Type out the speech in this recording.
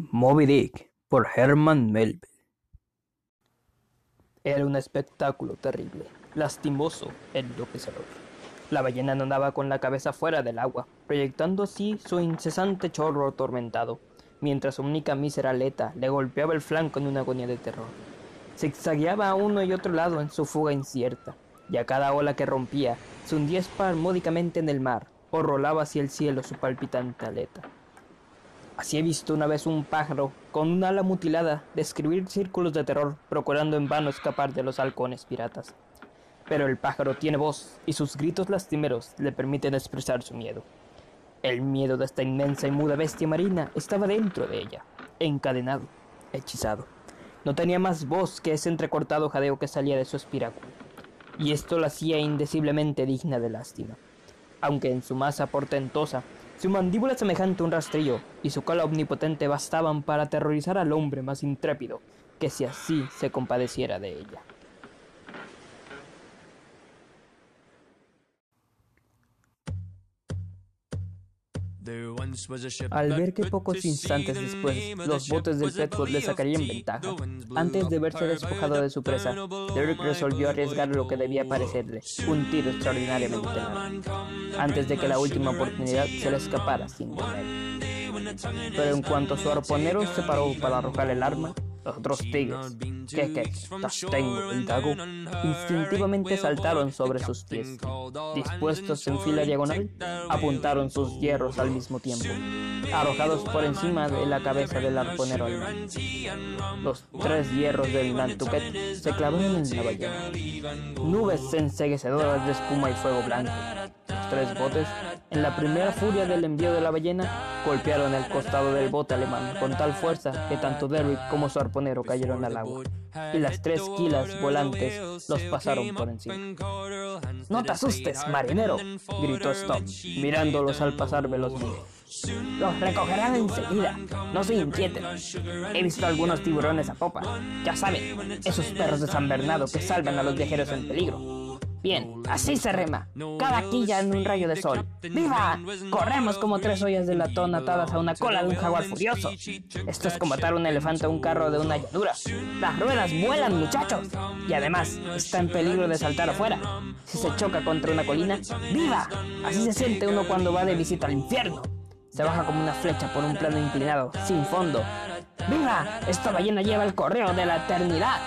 Moby Dick por Herman Melville. Era un espectáculo terrible, lastimoso, enloquecedor. La ballena nadaba con la cabeza fuera del agua, proyectando así su incesante chorro atormentado, mientras su única mísera aleta le golpeaba el flanco en una agonía de terror. Zigzagueaba a uno y otro lado en su fuga incierta, y a cada ola que rompía, se hundía espasmódicamente en el mar, o rolaba hacia el cielo su palpitante aleta. Así he visto una vez un pájaro con un ala mutilada describir círculos de terror procurando en vano escapar de los halcones piratas. Pero el pájaro tiene voz y sus gritos lastimeros le permiten expresar su miedo. El miedo de esta inmensa y muda bestia marina estaba dentro de ella, encadenado, hechizado. No tenía más voz que ese entrecortado jadeo que salía de su espiráculo, y esto la hacía indeciblemente digna de lástima. Aunque en su masa portentosa su mandíbula semejante a un rastrillo y su cola omnipotente bastaban para aterrorizar al hombre más intrépido que si así se compadeciera de ella. Al ver que pocos instantes después los botes del Petwood le sacarían ventaja, antes de verse despojado de su presa, Derek resolvió arriesgar lo que debía parecerle un tiro extraordinariamente largo, antes de que la última oportunidad se le escapara sin remedio. Pero en cuanto su arponero se paró para arrojar el arma, los otros tigres, que Tastengo y Dago, instintivamente saltaron sobre sus pies. Dispuestos en fila diagonal, apuntaron sus hierros al mismo tiempo, arrojados por encima de la cabeza del arponero Los tres hierros del Nantucket se clavaron en la ballena. Nubes enseguecedoras de espuma y fuego blanco. Tres botes, en la primera furia del envío de la ballena, golpearon el costado del bote alemán con tal fuerza que tanto Derrick como su arponero cayeron al agua y las tres quilas volantes los pasaron por encima. No te asustes, marinero, gritó Stop, mirándolos al pasar velozmente. Los recogerán enseguida, no se inquieten. He visto algunos tiburones a popa, ya saben, esos perros de San Bernardo que salvan a los viajeros en peligro. Bien, así se rema. Cada quilla en un rayo de sol. ¡Viva! Corremos como tres ollas de latón atadas a una cola de un jaguar furioso. Esto es como atar un elefante a un carro de una llanura. Las ruedas vuelan, muchachos. Y además, está en peligro de saltar afuera. Si se choca contra una colina, ¡viva! Así se siente uno cuando va de visita al infierno. Se baja como una flecha por un plano inclinado, sin fondo. ¡Viva! Esta ballena lleva el correo de la eternidad.